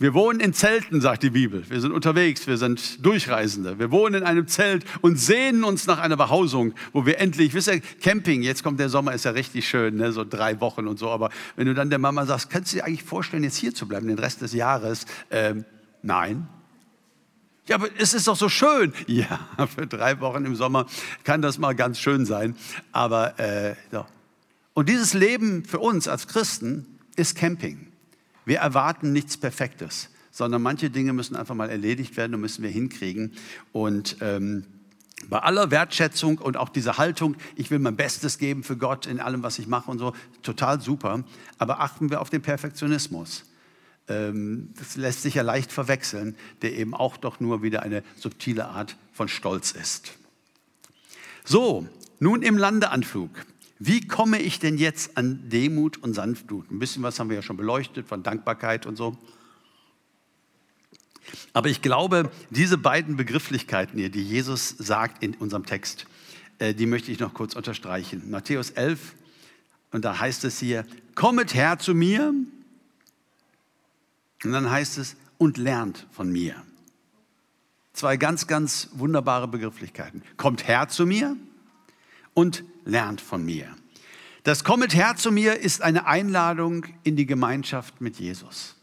Wir wohnen in Zelten, sagt die Bibel. Wir sind unterwegs, wir sind Durchreisende. Wir wohnen in einem Zelt und sehnen uns nach einer Behausung, wo wir endlich, wisst ihr, Camping, jetzt kommt der Sommer, ist ja richtig schön, ne? so drei Wochen und so. Aber wenn du dann der Mama sagst, kannst du dir eigentlich vorstellen, jetzt hier zu bleiben, den Rest des Jahres? Ähm, nein. Ja, aber es ist doch so schön. [LAUGHS] Ja, für drei Wochen im Sommer kann das mal ganz schön sein. Aber, äh, so. Und dieses Leben für uns als Christen ist Camping. Wir erwarten nichts Perfektes, sondern manche Dinge müssen einfach mal erledigt werden und müssen wir hinkriegen. Und ähm, bei aller Wertschätzung und auch dieser Haltung, ich will mein Bestes geben für Gott in allem, was ich mache und so, total super. Aber achten wir auf den Perfektionismus. Ähm, das lässt sich ja leicht verwechseln, der eben auch doch nur wieder eine subtile Art von Stolz ist. So, nun im Landeanflug. Wie komme ich denn jetzt an Demut und Sanftmut? Ein bisschen was haben wir ja schon beleuchtet von Dankbarkeit und so. Aber ich glaube, diese beiden Begrifflichkeiten hier, die Jesus sagt in unserem Text, äh, die möchte ich noch kurz unterstreichen. Matthäus 11, und da heißt es hier, kommet her zu mir. Und dann heißt es, und lernt von mir. Zwei ganz, ganz wunderbare Begrifflichkeiten. Kommt her zu mir und lernt von mir. Das Kommet her zu mir ist eine Einladung in die Gemeinschaft mit Jesus.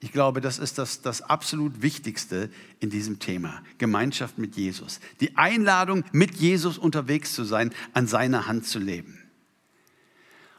Ich glaube, das ist das, das absolut Wichtigste in diesem Thema. Gemeinschaft mit Jesus. Die Einladung, mit Jesus unterwegs zu sein, an seiner Hand zu leben.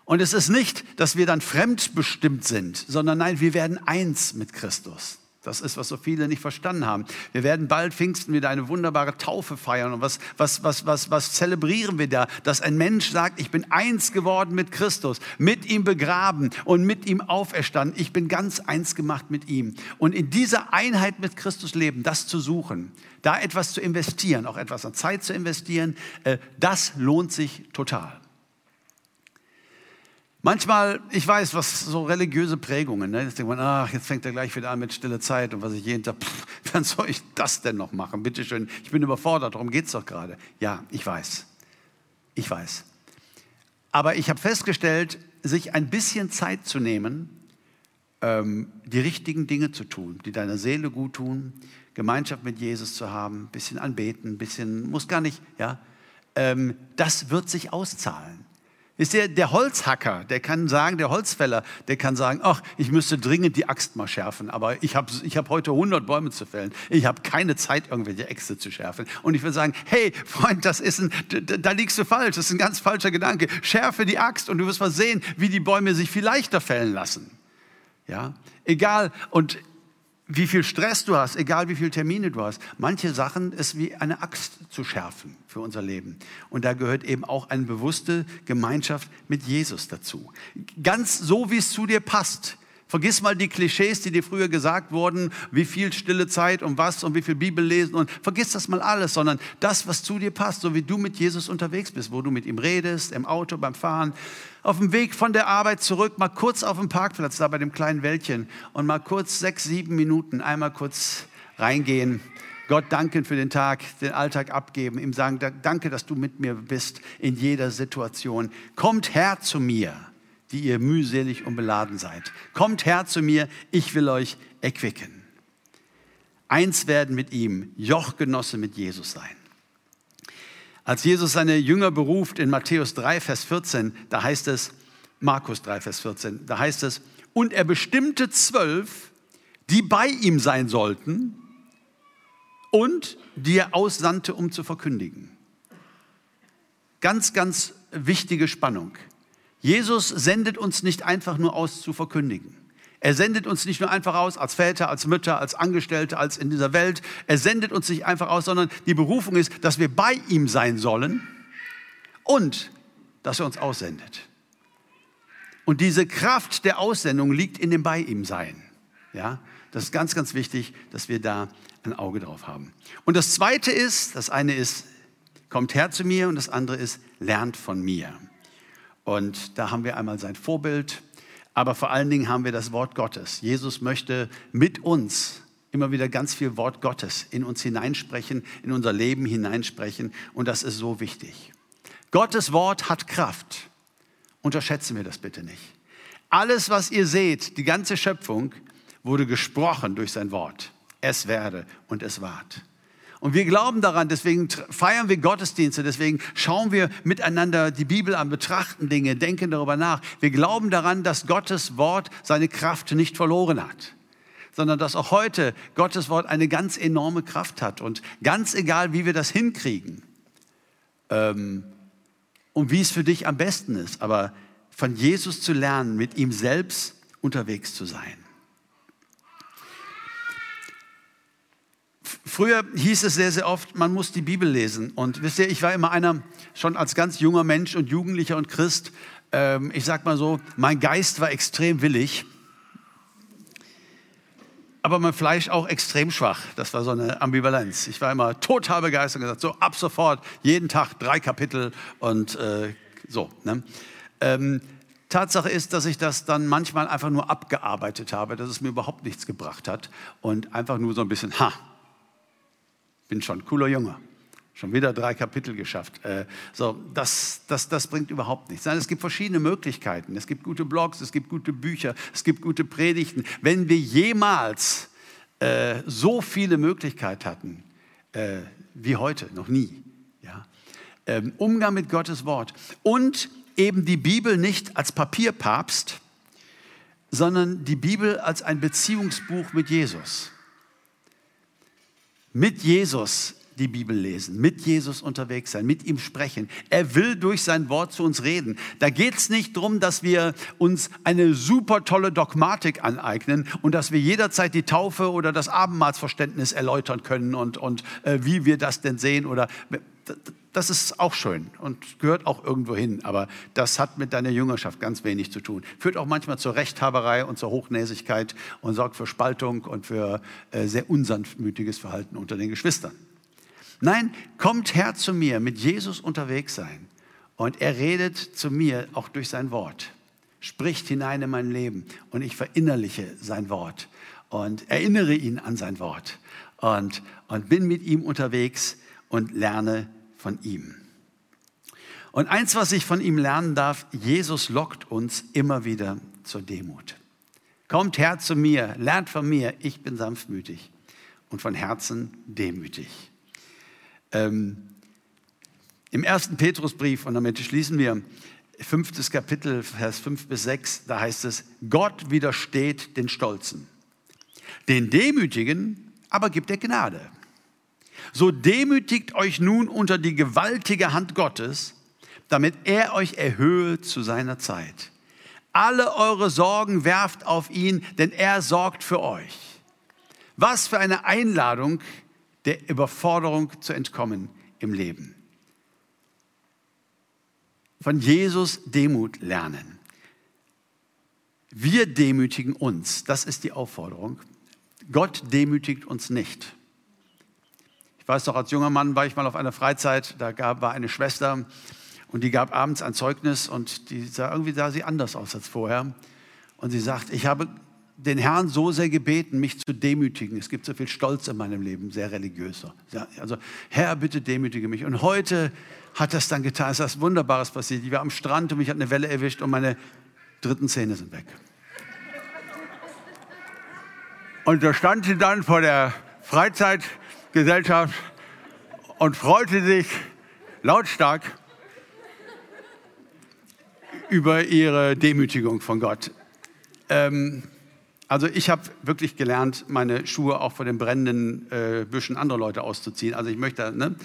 Und es ist nicht, dass wir dann fremdbestimmt sind, sondern nein, wir werden eins mit Christus. Das ist, was so viele nicht verstanden haben. Wir werden bald Pfingsten wieder eine wunderbare Taufe feiern. Und was, was, was, was, was zelebrieren wir da? Dass ein Mensch sagt, ich bin eins geworden mit Christus, mit ihm begraben und mit ihm auferstanden. Ich bin ganz eins gemacht mit ihm. Und in dieser Einheit mit Christus leben, das zu suchen, da etwas zu investieren, auch etwas an Zeit zu investieren, äh, das lohnt sich total. Manchmal, ich weiß, was so religiöse Prägungen, ne? jetzt denkt man, ach, jetzt fängt er gleich wieder an mit stille Zeit und was ich jeden Tag, pff, [LAUGHS] wann soll ich das denn noch machen? Bitte schön, ich bin überfordert, darum geht es doch gerade. Ja, ich weiß. Ich weiß. Aber ich habe festgestellt, sich ein bisschen Zeit zu nehmen, ähm, die richtigen Dinge zu tun, die deiner Seele gut tun, Gemeinschaft mit Jesus zu haben, ein bisschen anbeten, ein bisschen, muss gar nicht, ja, ähm, das wird sich auszahlen. Ist der, der Holzhacker, der kann sagen, der Holzfäller, der kann sagen, ach, ich müsste dringend die Axt mal schärfen, aber ich habe ich hab heute 100 Bäume zu fällen. Ich habe keine Zeit, irgendwelche Äxte zu schärfen. Und ich will sagen, hey, Freund, das ist ein, da liegst du falsch, das ist ein ganz falscher Gedanke. Schärfe die Axt und du wirst mal sehen, wie die Bäume sich viel leichter fällen lassen. Ja, egal. Und wie viel Stress du hast, egal wie viele Termine du hast. Manche Sachen ist wie eine Axt zu schärfen für unser Leben. Und da gehört eben auch eine bewusste Gemeinschaft mit Jesus dazu. Ganz so, wie es zu dir passt. Vergiss mal die Klischees, die dir früher gesagt wurden, wie viel stille Zeit und was und wie viel Bibel lesen und vergiss das mal alles, sondern das, was zu dir passt, so wie du mit Jesus unterwegs bist, wo du mit ihm redest, im Auto, beim Fahren, auf dem Weg von der Arbeit zurück, mal kurz auf dem Parkplatz da bei dem kleinen Wäldchen und mal kurz sechs, sieben Minuten einmal kurz reingehen. Gott danken für den Tag, den Alltag abgeben, ihm sagen, danke, dass du mit mir bist in jeder Situation. Kommt her zu mir die ihr mühselig und beladen seid. Kommt her zu mir, ich will euch erquicken. Eins werden mit ihm, Jochgenosse mit Jesus sein. Als Jesus seine Jünger beruft in Matthäus 3, Vers 14, da heißt es, Markus 3, Vers 14, da heißt es, und er bestimmte zwölf, die bei ihm sein sollten und die er aussandte, um zu verkündigen. Ganz, ganz wichtige Spannung. Jesus sendet uns nicht einfach nur aus zu verkündigen. Er sendet uns nicht nur einfach aus als Väter, als Mütter, als Angestellte, als in dieser Welt. Er sendet uns nicht einfach aus, sondern die Berufung ist, dass wir bei ihm sein sollen und dass er uns aussendet. Und diese Kraft der Aussendung liegt in dem Bei ihm Sein. Ja, das ist ganz, ganz wichtig, dass wir da ein Auge drauf haben. Und das zweite ist, das eine ist, kommt her zu mir und das andere ist, lernt von mir. Und da haben wir einmal sein Vorbild, aber vor allen Dingen haben wir das Wort Gottes. Jesus möchte mit uns immer wieder ganz viel Wort Gottes in uns hineinsprechen, in unser Leben hineinsprechen. Und das ist so wichtig. Gottes Wort hat Kraft. Unterschätzen wir das bitte nicht. Alles, was ihr seht, die ganze Schöpfung, wurde gesprochen durch sein Wort. Es werde und es ward. Und wir glauben daran, deswegen feiern wir Gottesdienste, deswegen schauen wir miteinander die Bibel an, betrachten Dinge, denken darüber nach. Wir glauben daran, dass Gottes Wort seine Kraft nicht verloren hat, sondern dass auch heute Gottes Wort eine ganz enorme Kraft hat. Und ganz egal, wie wir das hinkriegen ähm, und wie es für dich am besten ist, aber von Jesus zu lernen, mit ihm selbst unterwegs zu sein. Früher hieß es sehr, sehr oft, man muss die Bibel lesen. Und wisst ihr, ich war immer einer, schon als ganz junger Mensch und Jugendlicher und Christ, ähm, ich sag mal so, mein Geist war extrem willig, aber mein Fleisch auch extrem schwach. Das war so eine Ambivalenz. Ich war immer total begeistert und gesagt, so ab sofort, jeden Tag drei Kapitel und äh, so. Ne? Ähm, Tatsache ist, dass ich das dann manchmal einfach nur abgearbeitet habe, dass es mir überhaupt nichts gebracht hat und einfach nur so ein bisschen, ha, bin schon cooler Junge. Schon wieder drei Kapitel geschafft. Äh, so, das, das, das bringt überhaupt nichts. Nein, es gibt verschiedene Möglichkeiten. Es gibt gute Blogs, es gibt gute Bücher, es gibt gute Predigten. Wenn wir jemals äh, so viele Möglichkeiten hatten äh, wie heute, noch nie. Ja? Ähm, Umgang mit Gottes Wort und eben die Bibel nicht als Papierpapst, sondern die Bibel als ein Beziehungsbuch mit Jesus mit Jesus die Bibel lesen, mit Jesus unterwegs sein, mit ihm sprechen. Er will durch sein Wort zu uns reden. Da geht es nicht darum, dass wir uns eine super tolle Dogmatik aneignen und dass wir jederzeit die Taufe oder das Abendmahlsverständnis erläutern können und, und äh, wie wir das denn sehen oder das ist auch schön und gehört auch irgendwo hin, aber das hat mit deiner Jüngerschaft ganz wenig zu tun. Führt auch manchmal zur Rechthaberei und zur Hochnäsigkeit und sorgt für Spaltung und für äh, sehr unsanftmütiges Verhalten unter den Geschwistern. Nein, kommt her zu mir, mit Jesus unterwegs sein. Und er redet zu mir auch durch sein Wort, spricht hinein in mein Leben und ich verinnerliche sein Wort und erinnere ihn an sein Wort und, und bin mit ihm unterwegs und lerne von ihm. Und eins, was ich von ihm lernen darf, Jesus lockt uns immer wieder zur Demut. Kommt her zu mir, lernt von mir, ich bin sanftmütig und von Herzen demütig. Ähm, Im ersten Petrusbrief, und damit schließen wir, fünftes Kapitel, Vers 5 bis 6, da heißt es, Gott widersteht den Stolzen. Den Demütigen aber gibt er Gnade. So demütigt euch nun unter die gewaltige Hand Gottes, damit er euch erhöhe zu seiner Zeit. Alle eure Sorgen werft auf ihn, denn er sorgt für euch. Was für eine Einladung, der Überforderung zu entkommen im Leben. Von Jesus Demut lernen. Wir demütigen uns, das ist die Aufforderung. Gott demütigt uns nicht. Weiß doch, als junger Mann war ich mal auf einer Freizeit, da gab, war eine Schwester und die gab abends ein Zeugnis und die sah, irgendwie sah sie anders aus als vorher. Und sie sagt, ich habe den Herrn so sehr gebeten, mich zu demütigen. Es gibt so viel Stolz in meinem Leben, sehr religiös. Also, Herr, bitte demütige mich. Und heute hat das dann getan. Es ist was Wunderbares passiert. Ich war am Strand und mich hat eine Welle erwischt und meine dritten Zähne sind weg. Und da stand sie dann vor der Freizeitgesellschaft und freute sich lautstark über ihre Demütigung von Gott. Ähm, also ich habe wirklich gelernt, meine Schuhe auch vor den brennenden äh, Büschen anderer Leute auszuziehen. Also ich möchte, ne?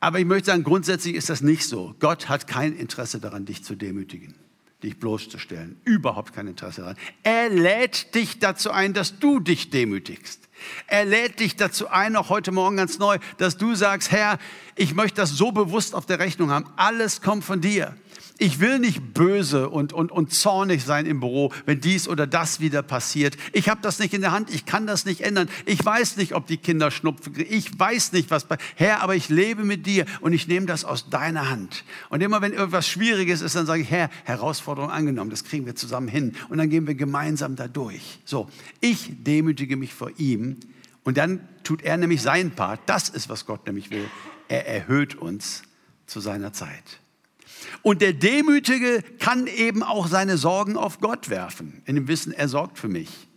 Aber ich möchte sagen, grundsätzlich ist das nicht so. Gott hat kein Interesse daran, dich zu demütigen dich bloßzustellen. Überhaupt kein Interesse daran. Er lädt dich dazu ein, dass du dich demütigst. Er lädt dich dazu ein, auch heute Morgen ganz neu, dass du sagst, Herr, ich möchte das so bewusst auf der Rechnung haben. Alles kommt von dir. Ich will nicht böse und, und, und zornig sein im Büro, wenn dies oder das wieder passiert. Ich habe das nicht in der Hand, ich kann das nicht ändern. Ich weiß nicht, ob die Kinder schnupfen. Ich weiß nicht, was bei. Herr, aber ich lebe mit dir und ich nehme das aus deiner Hand. Und immer wenn irgendwas Schwieriges ist, dann sage ich, Herr, Herausforderung angenommen, das kriegen wir zusammen hin. Und dann gehen wir gemeinsam da durch. So, ich demütige mich vor ihm und dann tut er nämlich seinen Part. Das ist, was Gott nämlich will. Er erhöht uns zu seiner Zeit. Und der Demütige kann eben auch seine Sorgen auf Gott werfen, in dem Wissen, er sorgt für mich.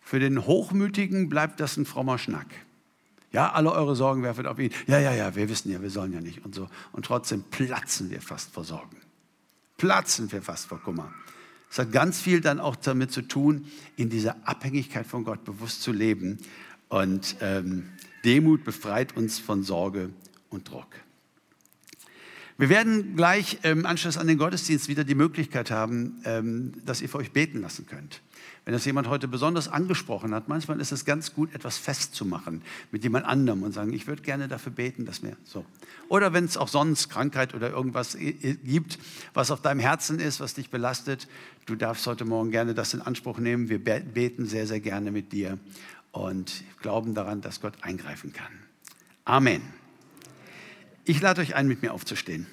Für den Hochmütigen bleibt das ein frommer Schnack. Ja, alle eure Sorgen werfen auf ihn. Ja, ja, ja, wir wissen ja, wir sollen ja nicht und so. Und trotzdem platzen wir fast vor Sorgen. Platzen wir fast vor Kummer. Es hat ganz viel dann auch damit zu tun, in dieser Abhängigkeit von Gott bewusst zu leben. Und ähm, Demut befreit uns von Sorge und Druck. Wir werden gleich im Anschluss an den Gottesdienst wieder die Möglichkeit haben, ähm, dass ihr für euch beten lassen könnt. Wenn das jemand heute besonders angesprochen hat, manchmal ist es ganz gut, etwas festzumachen mit jemand anderem und sagen, ich würde gerne dafür beten, dass mir so. Oder wenn es auch sonst Krankheit oder irgendwas gibt, was auf deinem Herzen ist, was dich belastet, du darfst heute Morgen gerne das in Anspruch nehmen. Wir beten sehr, sehr gerne mit dir und glauben daran, dass Gott eingreifen kann. Amen. Ich lade euch ein, mit mir aufzustehen.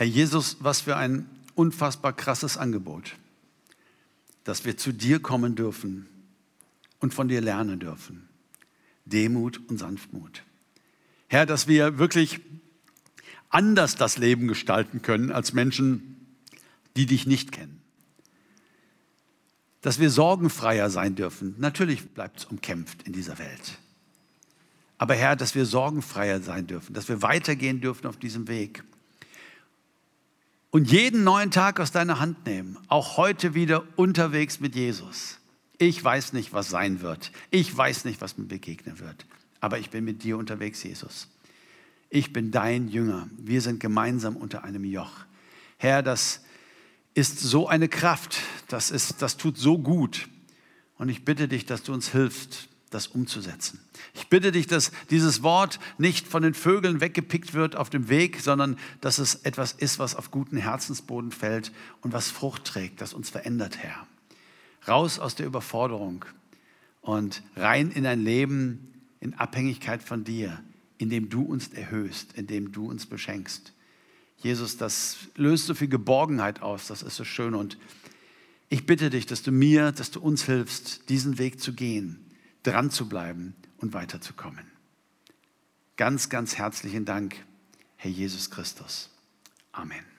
Herr Jesus, was für ein unfassbar krasses Angebot, dass wir zu dir kommen dürfen und von dir lernen dürfen. Demut und Sanftmut. Herr, dass wir wirklich anders das Leben gestalten können als Menschen, die dich nicht kennen. Dass wir sorgenfreier sein dürfen. Natürlich bleibt es umkämpft in dieser Welt. Aber Herr, dass wir sorgenfreier sein dürfen, dass wir weitergehen dürfen auf diesem Weg. Und jeden neuen Tag aus deiner Hand nehmen, auch heute wieder unterwegs mit Jesus. Ich weiß nicht, was sein wird. Ich weiß nicht, was mir begegnen wird. Aber ich bin mit dir unterwegs, Jesus ich bin dein Jünger. Wir sind gemeinsam unter einem Joch. Herr, das ist so eine Kraft, das, ist, das tut so gut. Und ich bitte dich, dass du uns hilfst, das umzusetzen. Ich bitte dich, dass dieses Wort nicht von den Vögeln weggepickt wird auf dem Weg, sondern dass es etwas ist, was auf guten Herzensboden fällt und was Frucht trägt, das uns verändert, Herr. Raus aus der Überforderung und rein in ein Leben in Abhängigkeit von dir, indem du uns erhöhst, indem du uns beschenkst. Jesus, das löst so viel Geborgenheit aus, das ist so schön. Und ich bitte dich, dass du mir, dass du uns hilfst, diesen Weg zu gehen, dran zu bleiben und weiterzukommen. Ganz, ganz herzlichen Dank, Herr Jesus Christus. Amen.